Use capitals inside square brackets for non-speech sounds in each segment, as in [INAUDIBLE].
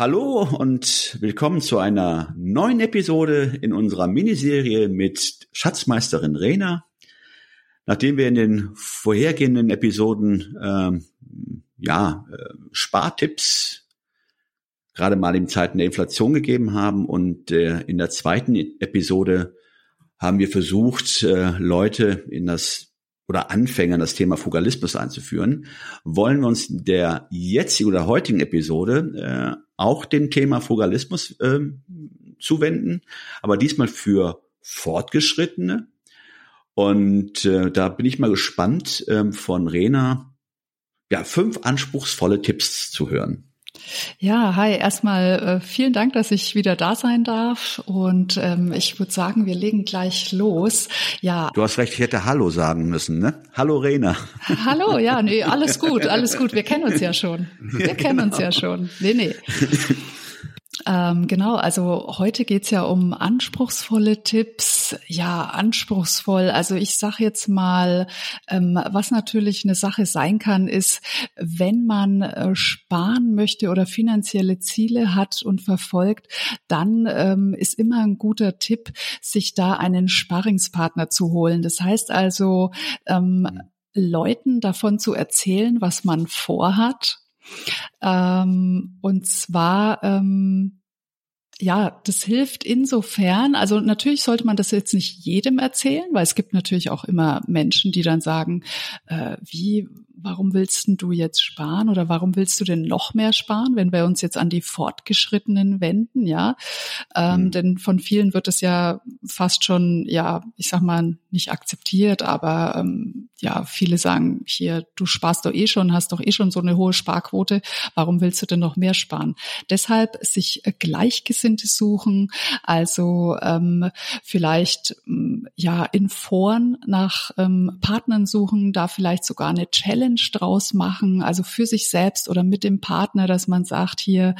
Hallo und willkommen zu einer neuen Episode in unserer Miniserie mit Schatzmeisterin Rena. Nachdem wir in den vorhergehenden Episoden ähm, ja äh, Spartipps gerade mal in Zeiten der Inflation gegeben haben und äh, in der zweiten Episode haben wir versucht, äh, Leute in das oder Anfängern das Thema Fugalismus einzuführen, wollen wir uns der jetzigen oder heutigen Episode äh, auch dem Thema Frugalismus äh, zuwenden, aber diesmal für Fortgeschrittene. Und äh, da bin ich mal gespannt, äh, von Rena ja, fünf anspruchsvolle Tipps zu hören. Ja, hi, erstmal äh, vielen Dank, dass ich wieder da sein darf. Und ähm, ich würde sagen, wir legen gleich los. Ja. Du hast recht, ich hätte Hallo sagen müssen, ne? Hallo Rena. [LAUGHS] Hallo, ja, nee, alles gut, alles gut. Wir kennen uns ja schon. Wir [LAUGHS] kennen uns ja schon. Nee, nee. Ähm, genau, also heute geht's ja um anspruchsvolle Tipps. Ja, anspruchsvoll. Also ich sage jetzt mal, ähm, was natürlich eine Sache sein kann, ist, wenn man äh, sparen möchte oder finanzielle Ziele hat und verfolgt, dann ähm, ist immer ein guter Tipp, sich da einen Sparringspartner zu holen. Das heißt also, ähm, mhm. Leuten davon zu erzählen, was man vorhat ähm, und zwar, ähm, ja, das hilft insofern, also natürlich sollte man das jetzt nicht jedem erzählen, weil es gibt natürlich auch immer Menschen, die dann sagen, äh, wie, warum willst du jetzt sparen oder warum willst du denn noch mehr sparen, wenn wir uns jetzt an die Fortgeschrittenen wenden, ja? Ähm, mhm. Denn von vielen wird es ja fast schon, ja, ich sag mal, nicht akzeptiert, aber ähm, ja, viele sagen hier, du sparst doch eh schon, hast doch eh schon so eine hohe Sparquote, warum willst du denn noch mehr sparen? Deshalb sich Gleichgesinnte suchen, also ähm, vielleicht ähm, ja in Foren nach ähm, Partnern suchen, da vielleicht sogar eine Challenge Challenge draus machen, also für sich selbst oder mit dem Partner, dass man sagt, hier,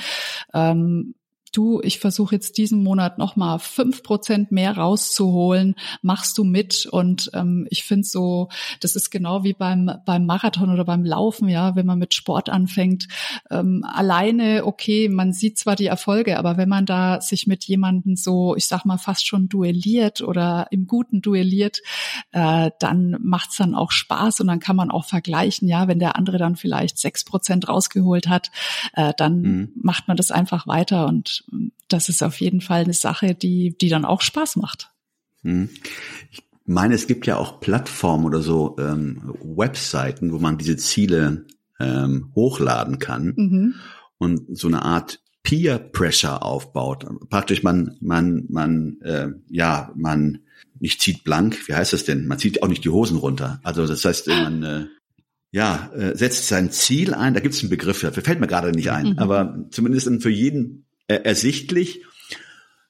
ähm, du, ich versuche jetzt diesen Monat nochmal fünf Prozent mehr rauszuholen, machst du mit? Und ähm, ich finde so, das ist genau wie beim, beim Marathon oder beim Laufen, ja, wenn man mit Sport anfängt. Ähm, alleine, okay, man sieht zwar die Erfolge, aber wenn man da sich mit jemandem so, ich sag mal, fast schon duelliert oder im Guten duelliert, äh, dann macht's dann auch Spaß und dann kann man auch vergleichen, ja, wenn der andere dann vielleicht sechs Prozent rausgeholt hat, äh, dann mhm. macht man das einfach weiter und das ist auf jeden Fall eine Sache, die, die dann auch Spaß macht. Hm. Ich meine, es gibt ja auch Plattformen oder so ähm, Webseiten, wo man diese Ziele ähm, hochladen kann mhm. und so eine Art Peer Pressure aufbaut. Praktisch man, man, man, äh, ja, man nicht zieht blank, wie heißt das denn? Man zieht auch nicht die Hosen runter. Also das heißt, man äh, ja, äh, setzt sein Ziel ein, da gibt es einen Begriff dafür, fällt mir gerade nicht ein, mhm. aber zumindest für jeden äh, ersichtlich,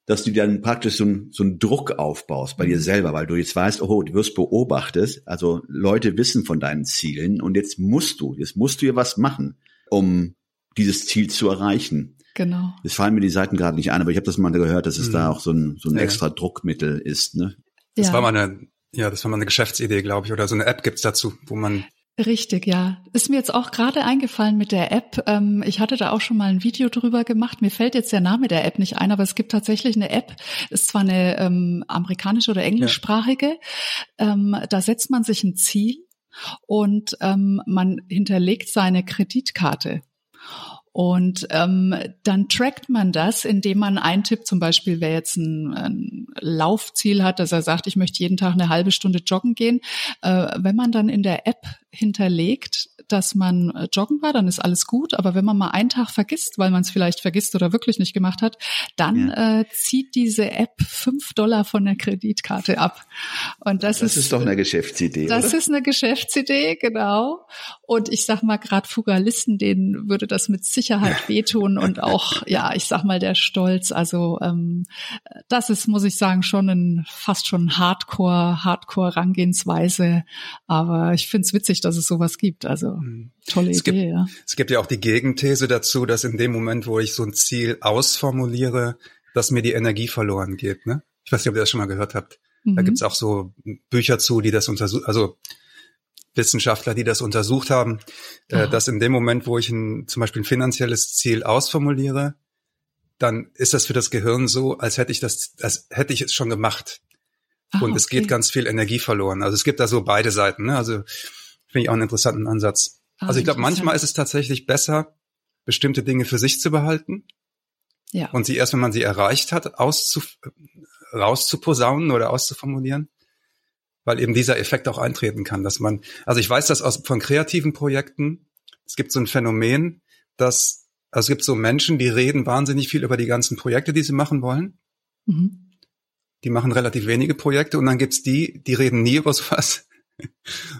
dass du dann praktisch so, ein, so einen Druck aufbaust bei dir mhm. selber, weil du jetzt weißt, oh, du wirst beobachtet, also Leute wissen von deinen Zielen und jetzt musst du, jetzt musst du ja was machen, um dieses Ziel zu erreichen. Genau. Jetzt fallen mir die Seiten gerade nicht ein, aber ich habe das mal gehört, dass es mhm. da auch so ein, so ein ja. extra Druckmittel ist. Ne? Das ja. war mal eine, ja, das war mal eine Geschäftsidee, glaube ich, oder so eine App gibt's dazu, wo man Richtig, ja. Ist mir jetzt auch gerade eingefallen mit der App. Ähm, ich hatte da auch schon mal ein Video drüber gemacht. Mir fällt jetzt der Name der App nicht ein, aber es gibt tatsächlich eine App. Ist zwar eine ähm, amerikanische oder englischsprachige. Ja. Ähm, da setzt man sich ein Ziel und ähm, man hinterlegt seine Kreditkarte. Und ähm, dann trackt man das, indem man eintippt, zum Beispiel, wer jetzt ein, ein Laufziel hat, dass er sagt, ich möchte jeden Tag eine halbe Stunde joggen gehen. Äh, wenn man dann in der App hinterlegt, dass man äh, joggen war, dann ist alles gut. Aber wenn man mal einen Tag vergisst, weil man es vielleicht vergisst oder wirklich nicht gemacht hat, dann ja. äh, zieht diese App fünf Dollar von der Kreditkarte ab. Und das, das ist, ist doch eine Geschäftsidee. Das oder? ist eine Geschäftsidee, genau. Und ich sag mal, gerade Fugalisten, denen würde das mit Sicherheit wehtun und auch, [LAUGHS] ja, ich sag mal, der Stolz. Also ähm, das ist, muss ich sagen, schon ein fast schon Hardcore, Hardcore-Rangehensweise. Aber ich finde es witzig, dass es sowas gibt. Also. Tolle es Idee, gibt, ja. Es gibt ja auch die Gegenthese dazu, dass in dem Moment, wo ich so ein Ziel ausformuliere, dass mir die Energie verloren geht. Ne? Ich weiß nicht, ob ihr das schon mal gehört habt. Mhm. Da gibt's auch so Bücher zu, die das untersuchen, also Wissenschaftler, die das untersucht haben, äh, dass in dem Moment, wo ich ein, zum Beispiel ein finanzielles Ziel ausformuliere, dann ist das für das Gehirn so, als hätte ich das, als hätte ich es schon gemacht. Ach, und es geht ganz viel Energie verloren. Also es gibt da so beide Seiten. Ne? Also finde ich auch einen interessanten Ansatz. Ah, also ich glaube, manchmal ist es tatsächlich besser, bestimmte Dinge für sich zu behalten. Ja. Und sie erst, wenn man sie erreicht hat, auszu, rauszuposaunen oder auszuformulieren weil eben dieser Effekt auch eintreten kann, dass man, also ich weiß das aus, von kreativen Projekten, es gibt so ein Phänomen, dass, also es gibt so Menschen, die reden wahnsinnig viel über die ganzen Projekte, die sie machen wollen. Mhm. Die machen relativ wenige Projekte und dann gibt's die, die reden nie über sowas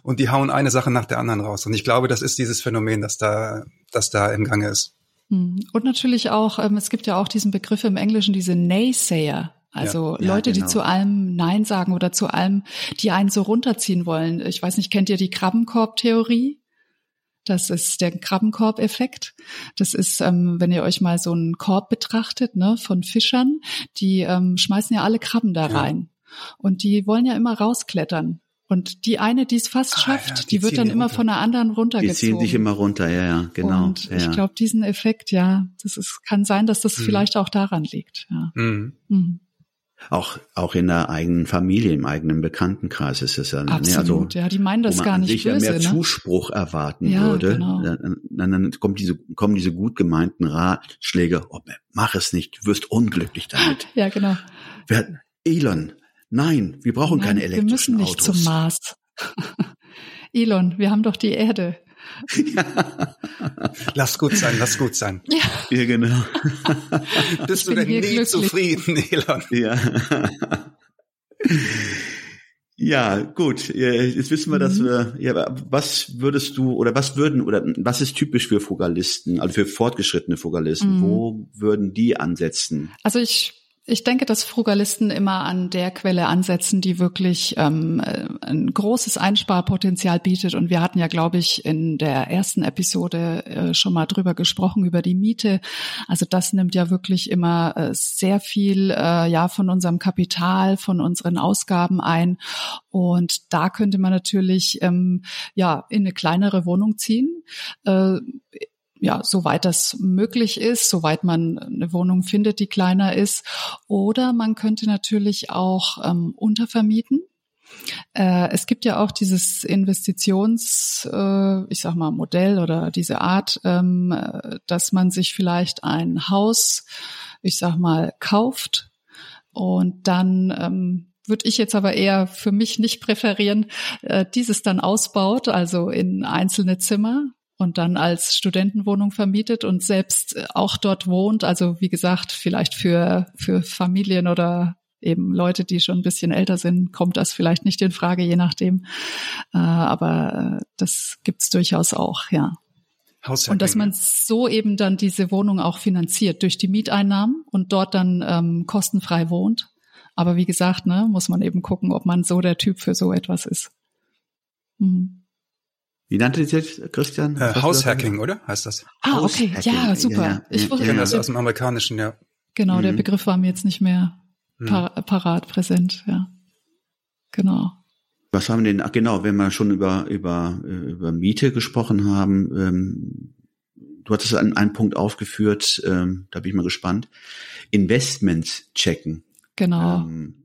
und die hauen eine Sache nach der anderen raus. Und ich glaube, das ist dieses Phänomen, das da, das da im Gange ist. Mhm. Und natürlich auch, ähm, es gibt ja auch diesen Begriff im Englischen, diese Naysayer. Also ja, Leute, ja, genau. die zu allem Nein sagen oder zu allem, die einen so runterziehen wollen. Ich weiß nicht, kennt ihr die Krabbenkorb-Theorie? Das ist der Krabbenkorb-Effekt. Das ist, ähm, wenn ihr euch mal so einen Korb betrachtet, ne, von Fischern, die ähm, schmeißen ja alle Krabben da rein. Und die wollen ja immer rausklettern. Und die eine, die es fast ah, schafft, ja, die, die wird dann immer runter. von der anderen runtergezogen. Die ziehen sich immer runter, ja, ja, genau. Und ja, ich glaube, diesen Effekt, ja, das ist, kann sein, dass das mhm. vielleicht auch daran liegt. Ja. Mhm. Mhm. Auch, auch in der eigenen Familie, im eigenen Bekanntenkreis ist es ja. Absolut, ne, also, ja, die meinen das gar nicht böse. mehr ne? Zuspruch erwarten ja, würde. Genau. Dann, dann kommt diese, kommen diese gut gemeinten Ratschläge, oh, mach es nicht, du wirst unglücklich damit. [LAUGHS] ja, genau. Wir, Elon, nein, wir brauchen nein, keine elektrischen Autos. Wir müssen nicht zum Mars. [LAUGHS] Elon, wir haben doch die Erde. [LAUGHS] lass gut sein, lass gut sein. Ja, ja genau. [LAUGHS] Bist du denn nie glücklich. zufrieden, Elon? Ja. Ja, gut. Jetzt wissen wir, dass mhm. wir, ja, was würdest du oder was würden oder was ist typisch für Fugalisten, also für fortgeschrittene Fugalisten? Mhm. Wo würden die ansetzen? Also ich ich denke, dass Frugalisten immer an der Quelle ansetzen, die wirklich ähm, äh, ein großes Einsparpotenzial bietet. Und wir hatten ja, glaube ich, in der ersten Episode äh, schon mal drüber gesprochen, über die Miete. Also das nimmt ja wirklich immer äh, sehr viel äh, ja von unserem Kapital, von unseren Ausgaben ein. Und da könnte man natürlich ähm, ja in eine kleinere Wohnung ziehen. Äh, ja, soweit das möglich ist, soweit man eine Wohnung findet, die kleiner ist. Oder man könnte natürlich auch ähm, untervermieten. Äh, es gibt ja auch dieses Investitions, äh, ich sag mal, Modell oder diese Art, ähm, dass man sich vielleicht ein Haus, ich sag mal, kauft und dann ähm, würde ich jetzt aber eher für mich nicht präferieren, äh, dieses dann ausbaut, also in einzelne Zimmer, und dann als Studentenwohnung vermietet und selbst äh, auch dort wohnt. Also wie gesagt, vielleicht für, für Familien oder eben Leute, die schon ein bisschen älter sind, kommt das vielleicht nicht in Frage, je nachdem. Äh, aber äh, das gibt's durchaus auch, ja. Und dass man so eben dann diese Wohnung auch finanziert durch die Mieteinnahmen und dort dann ähm, kostenfrei wohnt. Aber wie gesagt, ne, muss man eben gucken, ob man so der Typ für so etwas ist. Mhm. Wie nannte sich jetzt, Christian? Äh, Haushacking, oder? Heißt das? Ah, okay. Ja, super. Ja, ich ja, kenne das aus dem Amerikanischen, ja. Genau, mhm. der Begriff war mir jetzt nicht mehr mhm. par parat, präsent, ja. Genau. Was haben wir denn, ach genau, wenn wir schon über, über, über Miete gesprochen haben, ähm, du hattest einen, einen Punkt aufgeführt, ähm, da bin ich mal gespannt. Investments checken. Genau. Ähm,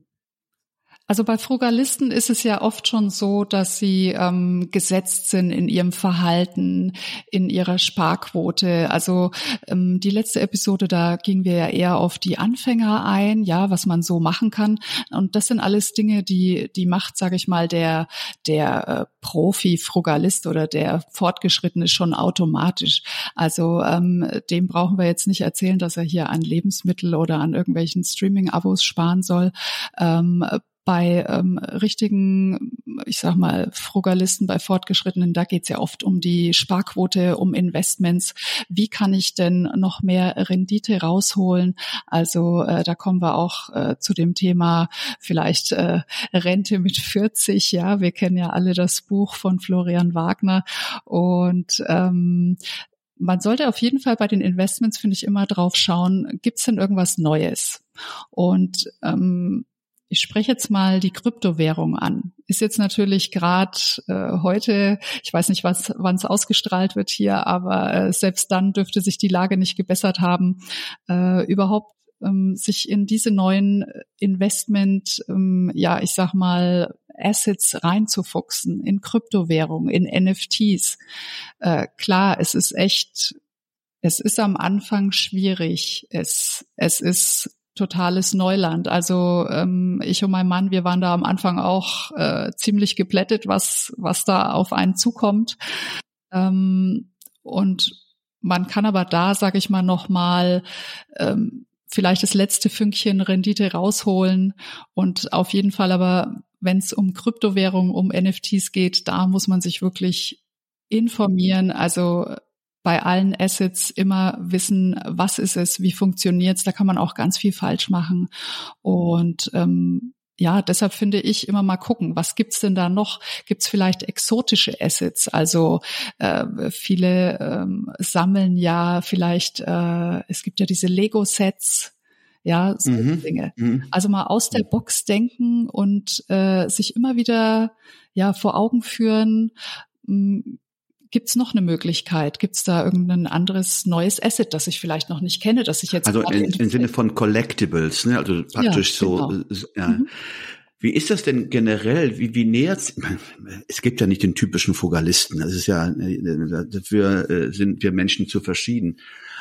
Also bei Frugalisten ist es ja oft schon so, dass sie ähm, gesetzt sind in ihrem Verhalten, in ihrer Sparquote. Also ähm, die letzte Episode, da gingen wir ja eher auf die Anfänger ein, ja, was man so machen kann. Und das sind alles Dinge, die die macht, sage ich mal, der der äh, Profi-Frugalist oder der Fortgeschrittene schon automatisch. Also ähm, dem brauchen wir jetzt nicht erzählen, dass er hier an Lebensmittel oder an irgendwelchen Streaming-Abos sparen soll. Ähm, bei ähm, richtigen, ich sag mal, Frugalisten, bei Fortgeschrittenen, da geht's ja oft um die Sparquote, um Investments. Wie kann ich denn noch mehr Rendite rausholen? Also äh, da kommen wir auch äh, zu dem Thema vielleicht äh, Rente mit 40. Ja, wir kennen ja alle das Buch von Florian Wagner und ähm, man sollte auf jeden Fall bei den Investments, finde ich, immer drauf schauen, gibt's denn irgendwas Neues? Und ähm, ich spreche jetzt mal die Kryptowährung an. Ist jetzt natürlich gerade äh, heute, ich weiß nicht, was wann es ausgestrahlt wird hier, aber äh, selbst dann dürfte sich die Lage nicht gebessert haben, äh, überhaupt ähm, sich in diese neuen Investment, ähm, ja, ich sag mal, Assets reinzufuchsen, in Kryptowährung, in NFTs. Äh, klar, es ist echt, es ist am Anfang schwierig. Es, es ist totales Neuland. Also ähm, ich und mein Mann, wir waren da am Anfang auch äh, ziemlich geplättet, was was da auf einen zukommt. Ähm, und man kann aber da, sage ich mal, noch mal ähm, vielleicht das letzte Fünkchen Rendite rausholen und auf jeden Fall aber, wenn es um Kryptowährungen, um NFTs geht, da muss man sich wirklich informieren. Also bei allen Assets immer wissen, was ist es, wie funktioniert's. Da kann man auch ganz viel falsch machen. Und ähm, ja, deshalb finde ich immer mal gucken, was gibt's denn da noch? Gibt's vielleicht exotische Assets? Also äh, viele ähm, sammeln ja vielleicht, äh, es gibt ja diese Lego-Sets, ja, so mhm. Dinge. Mhm. Also mal aus der Box denken und äh, sich immer wieder ja vor Augen führen, hm, Gibt es noch eine Möglichkeit? Gibt es da irgendein anderes neues Asset, das ich vielleicht noch nicht kenne, das ich jetzt also im Sinne von Collectibles, ne? Also praktisch ja, genau. so. Ja. Mhm. Wie ist das denn generell? Wie, wie nähert es gibt ja nicht den typischen Fugalisten. Das ist ja dafür äh, sind wir Menschen zu verschieden.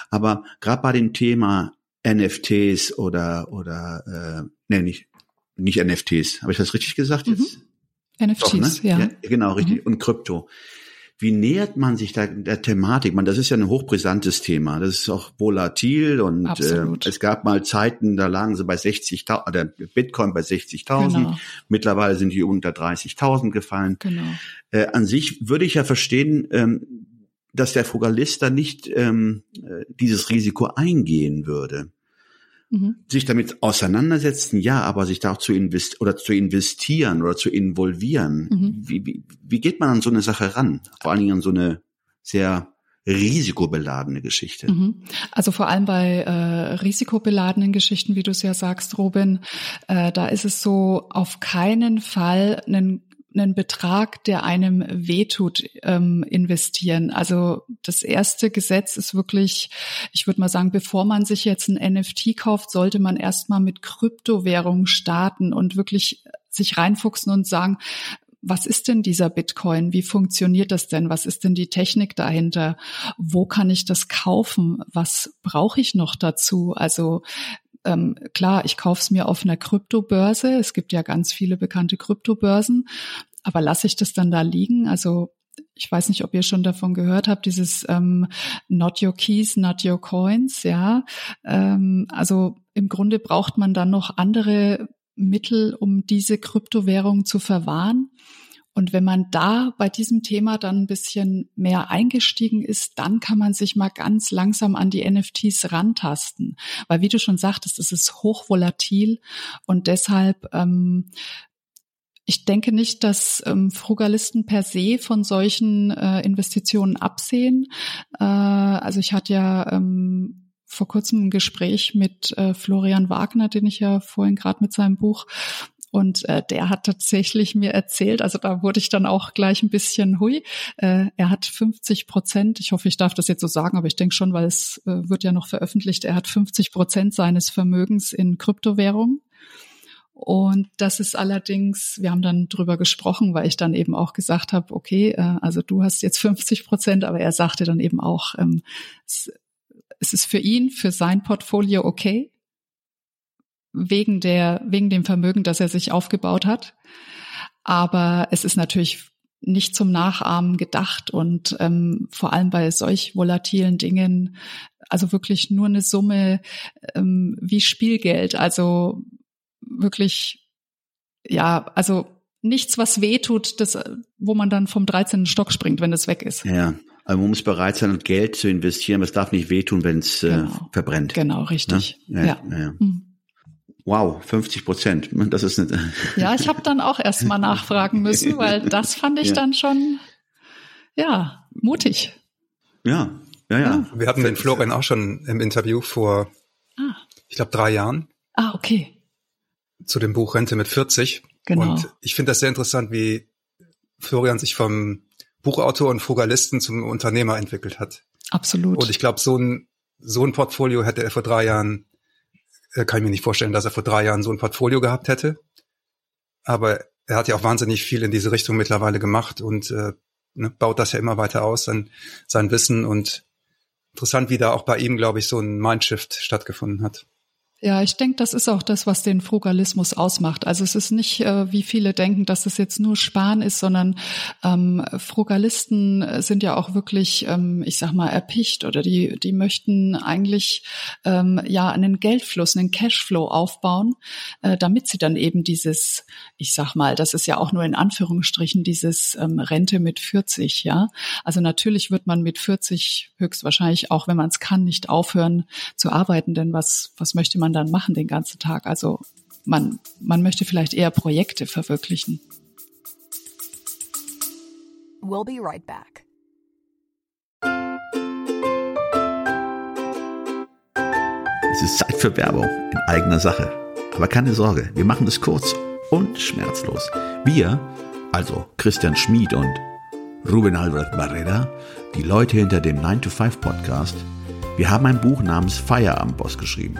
Aber gerade bei dem Thema NFTs oder oder äh, nee, nicht nicht NFTs. Habe ich das richtig gesagt jetzt? Mhm. NFTs, Doch, ne? ja. ja. Genau, richtig. Mhm. Und Krypto. Wie nähert man sich da der Thematik? Man, das ist ja ein hochbrisantes Thema. Das ist auch volatil und äh, es gab mal Zeiten, da lagen sie bei 60.000, der Bitcoin bei 60.000. Genau. Mittlerweile sind die unter 30.000 gefallen. Genau. Äh, an sich würde ich ja verstehen, ähm, dass der Frugalist da nicht ähm, äh, dieses Risiko eingehen würde mhm. sich damit auseinandersetzen, ja, aber sich da auch zu invest oder zu investieren oder zu involvieren. Mhm. Wie, wie, wie geht man an so eine Sache ran? Vor allen Dingen an so eine sehr risikobeladene Geschichte. Mhm. Also vor allem bei äh, risikobeladenen Geschichten, wie du es ja sagst, Robin, äh, da ist es so, auf keinen Fall einen einen Betrag, der einem wehtut, ähm, investieren. Also das erste Gesetz ist wirklich, ich würde mal sagen, bevor man sich jetzt ein NFT kauft, sollte man erstmal mit Kryptowährungen starten und wirklich sich reinfuchsen und sagen, was ist denn dieser Bitcoin? Wie funktioniert das denn? Was ist denn die Technik dahinter? Wo kann ich das kaufen? Was brauche ich noch dazu? Also ähm, klar, ich kaufe es mir auf einer Kryptobörse. Es gibt ja ganz viele bekannte Kryptobörsen. Aber lasse ich das dann da liegen? Also ich weiß nicht, ob ihr schon davon gehört habt, dieses ähm, Not Your Keys, Not Your Coins, ja. Ähm, also im Grunde braucht man dann noch andere Mittel, um diese Kryptowährung zu verwahren. Und wenn man da bei diesem Thema dann ein bisschen mehr eingestiegen ist, dann kann man sich mal ganz langsam an die NFTs rantasten. Weil wie du schon sagtest, es ist hochvolatil und deshalb ähm, ich denke nicht, dass ähm, Frugalisten per se von solchen äh, Investitionen absehen. Äh, also ich hatte ja ähm, vor kurzem ein Gespräch mit äh, Florian Wagner, den ich ja vorhin gerade mit seinem Buch und äh, der hat tatsächlich mir erzählt, also da wurde ich dann auch gleich ein bisschen hui. Äh, er hat 50 Prozent, ich hoffe, ich darf das jetzt so sagen, aber ich denke schon, weil es äh, wird ja noch veröffentlicht, er hat 50 Prozent seines Vermögens in Kryptowährung. Und das ist allerdings, wir haben dann drüber gesprochen, weil ich dann eben auch gesagt habe, okay, äh, also du hast jetzt 50 Prozent, aber er sagte dann eben auch, ähm, es, es ist für ihn, für sein Portfolio okay, wegen der, wegen dem Vermögen, das er sich aufgebaut hat. Aber es ist natürlich nicht zum Nachahmen gedacht und ähm, vor allem bei solch volatilen Dingen, also wirklich nur eine Summe ähm, wie Spielgeld, also wirklich, ja, also nichts, was weh tut, das, wo man dann vom 13. Stock springt, wenn es weg ist. Ja, also man muss bereit sein, Geld zu investieren, aber es darf nicht wehtun, wenn es äh, genau. verbrennt. Genau, richtig. Ne? Ja, ja. ja. Mhm. Wow, 50 Prozent. [LAUGHS] Das ist nicht. Ja, ich habe dann auch erst mal nachfragen müssen, weil [LAUGHS] das fand ich ja. dann schon, ja, mutig. Ja, ja, ja. Wir hatten den Florian auch schon im Interview vor, ah. ich glaube, drei Jahren. Ah, okay. Zu dem Buch Rente mit 40. Genau. Und ich finde das sehr interessant, wie Florian sich vom Buchautor und Frugalisten zum Unternehmer entwickelt hat. Absolut. Und ich glaube, so ein, so ein Portfolio hätte er vor drei Jahren kann ich mir nicht vorstellen, dass er vor drei Jahren so ein Portfolio gehabt hätte. Aber er hat ja auch wahnsinnig viel in diese Richtung mittlerweile gemacht und äh, ne, baut das ja immer weiter aus, sein, sein Wissen und interessant, wie da auch bei ihm, glaube ich, so ein Mindshift stattgefunden hat. Ja, ich denke, das ist auch das, was den Frugalismus ausmacht. Also es ist nicht, äh, wie viele denken, dass es jetzt nur Sparen ist, sondern ähm, Frugalisten sind ja auch wirklich, ähm, ich sag mal, erpicht oder die, die möchten eigentlich ähm, ja einen Geldfluss, einen Cashflow aufbauen, äh, damit sie dann eben dieses, ich sag mal, das ist ja auch nur in Anführungsstrichen dieses ähm, Rente mit 40, ja. Also natürlich wird man mit 40 höchstwahrscheinlich auch, wenn man es kann, nicht aufhören zu arbeiten, denn was, was möchte man man dann machen den ganzen Tag? Also man, man möchte vielleicht eher Projekte verwirklichen. We'll be right back. Es ist Zeit für Werbung in eigener Sache. Aber keine Sorge, wir machen es kurz und schmerzlos. Wir, also Christian Schmid und Ruben Albert Barrera, die Leute hinter dem 9-to-5 Podcast, wir haben ein Buch namens Feierabendboss geschrieben.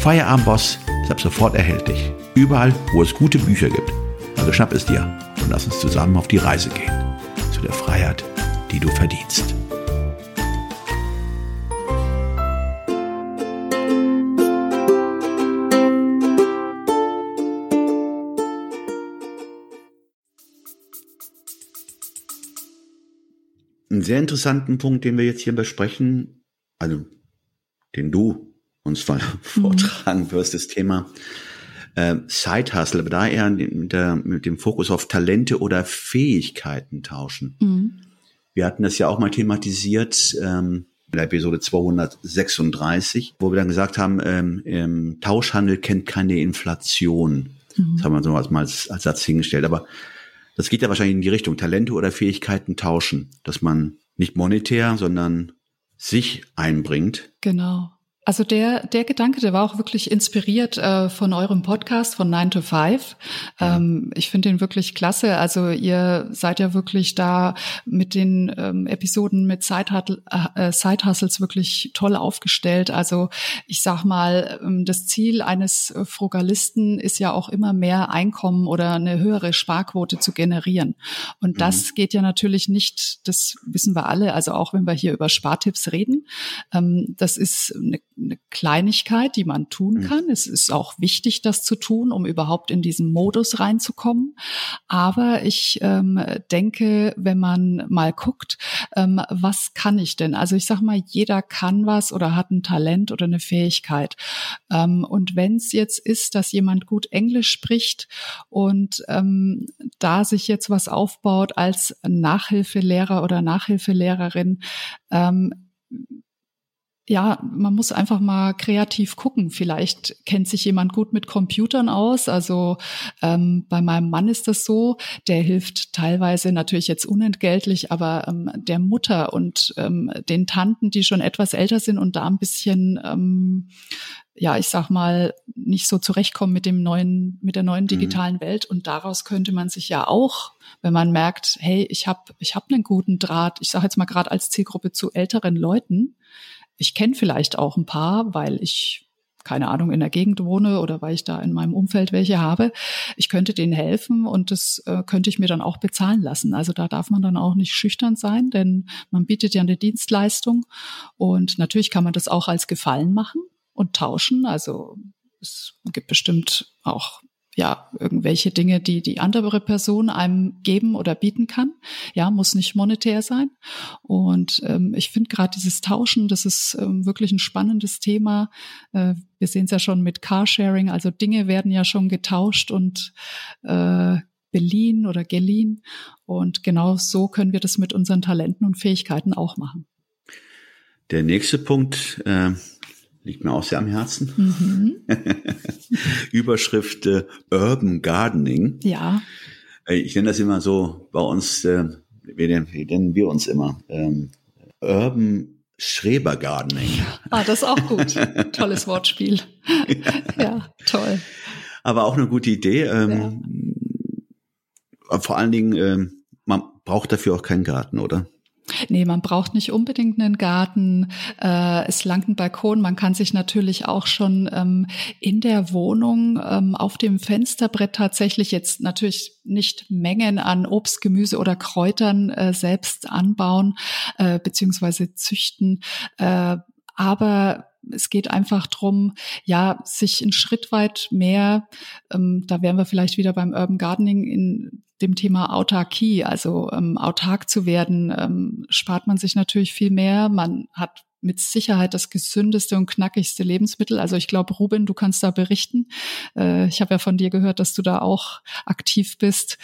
Feierabendboss ist ab sofort erhältlich. Überall, wo es gute Bücher gibt. Also schnapp es dir und lass uns zusammen auf die Reise gehen. Zu der Freiheit, die du verdienst. Einen sehr interessanten Punkt, den wir jetzt hier besprechen, also den du uns mhm. vortragen wirst, das Thema äh, Side Hustle, aber da eher mit, der, mit dem Fokus auf Talente oder Fähigkeiten tauschen. Mhm. Wir hatten das ja auch mal thematisiert ähm, in der Episode 236, wo wir dann gesagt haben, ähm, ähm, Tauschhandel kennt keine Inflation. Mhm. Das haben wir so als, als, als Satz hingestellt. Aber das geht ja wahrscheinlich in die Richtung Talente oder Fähigkeiten tauschen, dass man nicht monetär, sondern sich einbringt. Genau. Also der, der Gedanke, der war auch wirklich inspiriert äh, von eurem Podcast von 9 to 5. Ähm, ich finde den wirklich klasse. Also ihr seid ja wirklich da mit den ähm, Episoden mit Side, äh, Side Hustles wirklich toll aufgestellt. Also ich sag mal, ähm, das Ziel eines Frugalisten ist ja auch immer mehr Einkommen oder eine höhere Sparquote zu generieren. Und das mhm. geht ja natürlich nicht, das wissen wir alle, also auch wenn wir hier über Spartipps reden. Ähm, das ist eine eine Kleinigkeit, die man tun mhm. kann. Mhm. Es ist auch wichtig, das zu tun, um überhaupt in diesen Modus reinzukommen. Aber ich ähm, denke, wenn man mal guckt, ähm, was kann ich denn? Also ich sage mal, jeder kann was oder hat ein Talent oder eine Fähigkeit. Ähm, und wenn es jetzt ist, dass jemand gut Englisch spricht und ähm, da sich jetzt was aufbaut als Nachhilfelehrer oder Nachhilfelehrerin, ähm, ja, man muss einfach mal kreativ gucken. Vielleicht kennt sich jemand gut mit Computern aus. Also ähm, bei meinem Mann ist das so, der hilft teilweise natürlich jetzt unentgeltlich, aber ähm, der Mutter und ähm, den Tanten, die schon etwas älter sind und da ein bisschen ähm, ja, ich sag mal, nicht so zurechtkommen mit dem neuen, mit der neuen mhm. digitalen mhm. Welt. Und daraus könnte man sich ja auch, wenn man merkt, hey, ich habe ich hab einen guten Draht, ich sage jetzt mal gerade als Zielgruppe zu älteren Leuten, ich kenne vielleicht auch ein paar, weil ich keine Ahnung, in der Gegend wohne oder weil ich da in meinem Umfeld welche habe. Ich könnte denen helfen und das äh, könnte ich mir dann auch bezahlen lassen. Also da darf man dann auch nicht schüchtern sein, denn man bietet ja eine Dienstleistung und natürlich kann man das auch als Gefallen machen und tauschen. Also es gibt bestimmt auch ja, irgendwelche Dinge, die die andere Person einem geben oder bieten kann. Ja, muss nicht monetär sein. Und ähm, ich finde gerade dieses Tauschen, das ist ähm, wirklich ein spannendes Thema. Äh, wir sehen es ja schon mit Carsharing, also Dinge werden ja schon getauscht und äh, beliehen oder geliehen. Und genau so können wir das mit unseren Talenten und Fähigkeiten auch machen. Der nächste Punkt, äh, liegt mir auch sehr am Herzen. Mhm. [LAUGHS] Überschrift äh, Urban Gardening. Ja. Äh, ich nenne das immer so bei uns, äh, wie, nennen, wir uns immer? Ähm, Urban Schrebergardening. Ah, das ist auch gut. [LAUGHS] Tolles Wortspiel. ja, toll. Aber auch eine gute Idee. Ähm, ja. Vor allen Dingen, ähm, man braucht dafür auch keinen Garten, oder? Nee, man braucht nicht unbedingt einen Garten. Äh, es langt ein Balkon. Man kann sich natürlich auch schon ähm, in der Wohnung ähm, auf dem Fensterbrett tatsächlich jetzt natürlich nicht Mengen an Obst, Gemüse oder Kräutern äh, selbst anbauen äh, beziehungsweise züchten. Äh, aber es geht einfach drum, ja, sich einen Schritt weit mehr, ähm, da wären wir vielleicht wieder beim Urban Gardening in dem Thema Autarkie, also ähm, autark zu werden, ähm, spart man sich natürlich viel mehr. Man hat mit Sicherheit das gesündeste und knackigste Lebensmittel. Also ich glaube, Ruben, du kannst da berichten. Äh, ich habe ja von dir gehört, dass du da auch aktiv bist.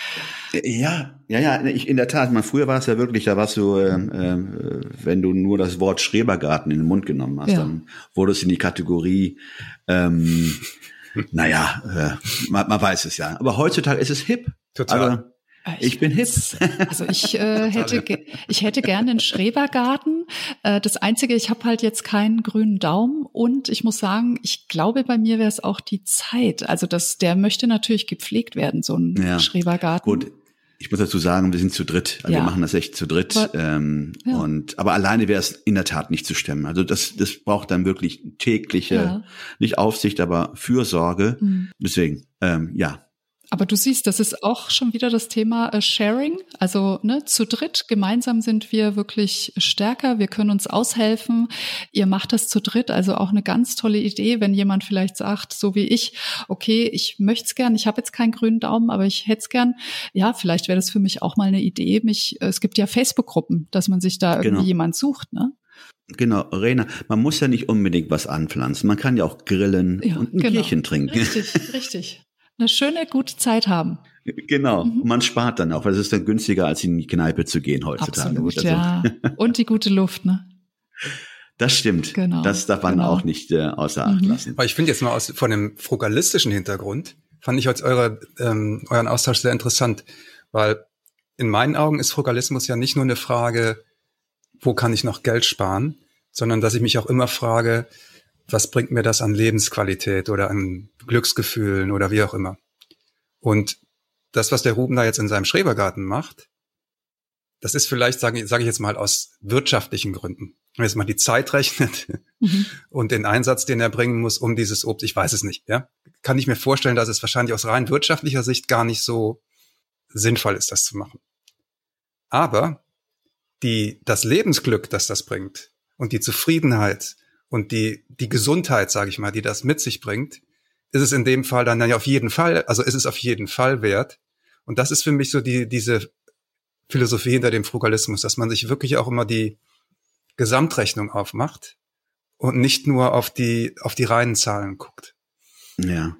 Ja, ja, ja, ich, in der Tat. Mal früher war es ja wirklich, da warst du, äh, äh, wenn du nur das Wort Schrebergarten in den Mund genommen hast, ja. dann wurde es in die Kategorie ähm, [LAUGHS] naja, äh, man, man weiß es ja. Aber heutzutage ist es hip. Total. Also, ich bin hip. Also ich äh, [LAUGHS] hätte ich hätte gerne einen Schrebergarten. Äh, das einzige, ich habe halt jetzt keinen grünen Daumen und ich muss sagen, ich glaube, bei mir wäre es auch die Zeit. Also das, der möchte natürlich gepflegt werden, so ein ja. Schrebergarten. Gut, ich muss dazu sagen, wir sind zu dritt. Also ja. Wir machen das echt zu dritt. Aber, ähm, ja. und, aber alleine wäre es in der Tat nicht zu stemmen. Also das, das braucht dann wirklich tägliche, ja. nicht Aufsicht, aber Fürsorge. Mhm. Deswegen, ähm, ja, aber du siehst, das ist auch schon wieder das Thema äh, Sharing. Also ne, zu dritt, gemeinsam sind wir wirklich stärker. Wir können uns aushelfen. Ihr macht das zu dritt, also auch eine ganz tolle Idee, wenn jemand vielleicht sagt, so wie ich, okay, ich möchte es gern, ich habe jetzt keinen grünen Daumen, aber ich hätte es gern. Ja, vielleicht wäre das für mich auch mal eine Idee. Mich, es gibt ja Facebook-Gruppen, dass man sich da irgendwie genau. jemand sucht, ne? Genau, Rena, man muss ja nicht unbedingt was anpflanzen. Man kann ja auch grillen ja, und ein genau. Bierchen trinken. Richtig, [LAUGHS] richtig eine schöne, gute Zeit haben. Genau, mhm. man spart dann auch, weil es ist dann günstiger, als in die Kneipe zu gehen heutzutage. Absolut, also. ja. [LAUGHS] Und die gute Luft, ne? Das stimmt. Genau. Das darf man genau. auch nicht äh, außer Acht mhm. lassen. Aber ich finde jetzt mal aus, von dem frugalistischen Hintergrund, fand ich jetzt eure, ähm, euren Austausch sehr interessant, weil in meinen Augen ist Frugalismus ja nicht nur eine Frage, wo kann ich noch Geld sparen, sondern dass ich mich auch immer frage, was bringt mir das an Lebensqualität oder an Glücksgefühlen oder wie auch immer. Und das, was der Ruben da jetzt in seinem Schrebergarten macht, das ist vielleicht, sage sag ich jetzt mal, aus wirtschaftlichen Gründen. Wenn man jetzt mal die Zeit rechnet mhm. und den Einsatz, den er bringen muss, um dieses Obst, ich weiß es nicht, ja, kann ich mir vorstellen, dass es wahrscheinlich aus rein wirtschaftlicher Sicht gar nicht so sinnvoll ist, das zu machen. Aber die, das Lebensglück, das das bringt und die Zufriedenheit und die, die Gesundheit, sage ich mal, die das mit sich bringt, ist es in dem Fall dann ja auf jeden Fall, also ist es auf jeden Fall wert. Und das ist für mich so die, diese Philosophie hinter dem Frugalismus, dass man sich wirklich auch immer die Gesamtrechnung aufmacht und nicht nur auf die, auf die reinen Zahlen guckt. Ja.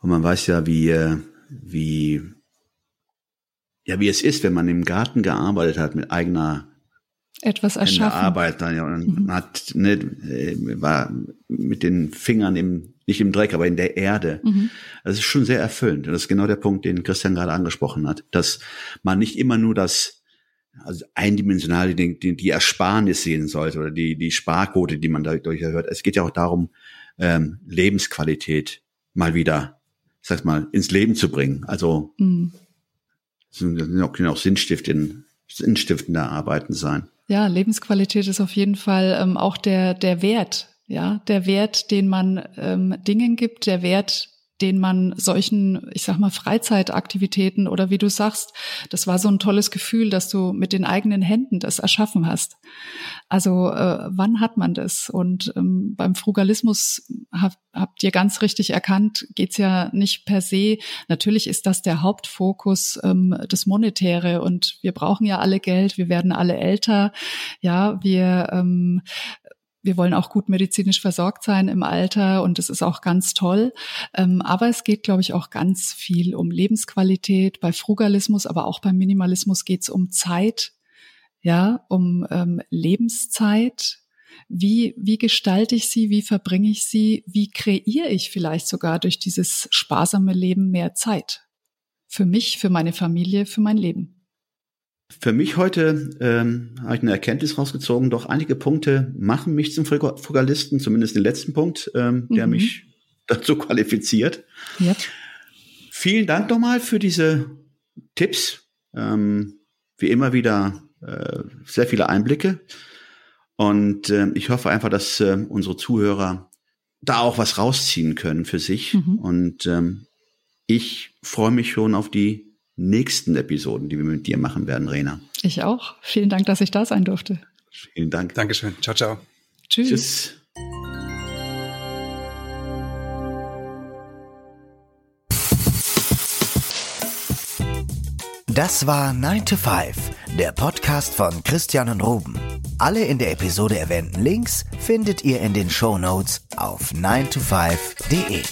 Und man weiß ja, wie, äh, wie, ja, wie es ist, wenn man im Garten gearbeitet hat mit eigener etwas erschaffen. Arbeit, ja, und mhm. hat ne, äh, war mit den Fingern im nicht im Dreck, aber in der Erde. Mhm. Das ist schon sehr erfüllend. Und das ist genau der Punkt, den Christian gerade angesprochen hat, dass man nicht immer nur das also eindimensional die, die, die Ersparnis sehen sollte oder die, die Sparquote, die man dadurch erhört. Es geht ja auch darum, ähm, Lebensqualität mal wieder, ich sag mal, ins Leben zu bringen. Also mhm. sind auch, können auch sinnstiftende, sinnstiftende Arbeiten sein. Ja, Lebensqualität ist auf jeden Fall ähm, auch der, der Wert, ja, der Wert, den man ähm, Dingen gibt, der Wert, den man solchen, ich sag mal, Freizeitaktivitäten oder wie du sagst, das war so ein tolles Gefühl, dass du mit den eigenen Händen das erschaffen hast. Also äh, wann hat man das? Und ähm, beim Frugalismus hab, habt ihr ganz richtig erkannt, geht's ja nicht per se. Natürlich ist das der Hauptfokus, ähm, das Monetäre. Und wir brauchen ja alle Geld, wir werden alle älter. Ja, wir ähm, wir wollen auch gut medizinisch versorgt sein im Alter und das ist auch ganz toll. Ähm, aber es geht, glaube ich, auch ganz viel um Lebensqualität. Bei Frugalismus, aber auch beim Minimalismus geht es um Zeit, ja, um ähm, Lebenszeit. Wie, wie gestalte ich sie? Wie verbringe ich sie? Wie kreiere ich vielleicht sogar durch dieses sparsame Leben mehr Zeit? Für mich, für meine Familie, für mein Leben. Für mich heute ähm, habe ich eine Erkenntnis rausgezogen, doch einige Punkte machen mich zum Frugalisten, zumindest den letzten Punkt, ähm, der mhm. mich [LAUGHS] dazu qualifiziert. Ja. Vielen Dank nochmal für diese Tipps. Ähm, wie immer wieder äh, sehr viele Einblicke. Und äh, ich hoffe einfach, dass äh, unsere Zuhörer da auch was rausziehen können für sich. Mhm. Und ähm, ich freue mich schon auf die nächsten Episoden, die wir mit dir machen werden, Rena. Ich auch. Vielen Dank, dass ich da sein durfte. Vielen Dank. Dankeschön. Ciao, ciao. Tschüss. Tschüss. Das war 9 to 5, der Podcast von Christian und Ruben. Alle in der Episode erwähnten Links findet ihr in den Show Notes auf 9to5.de.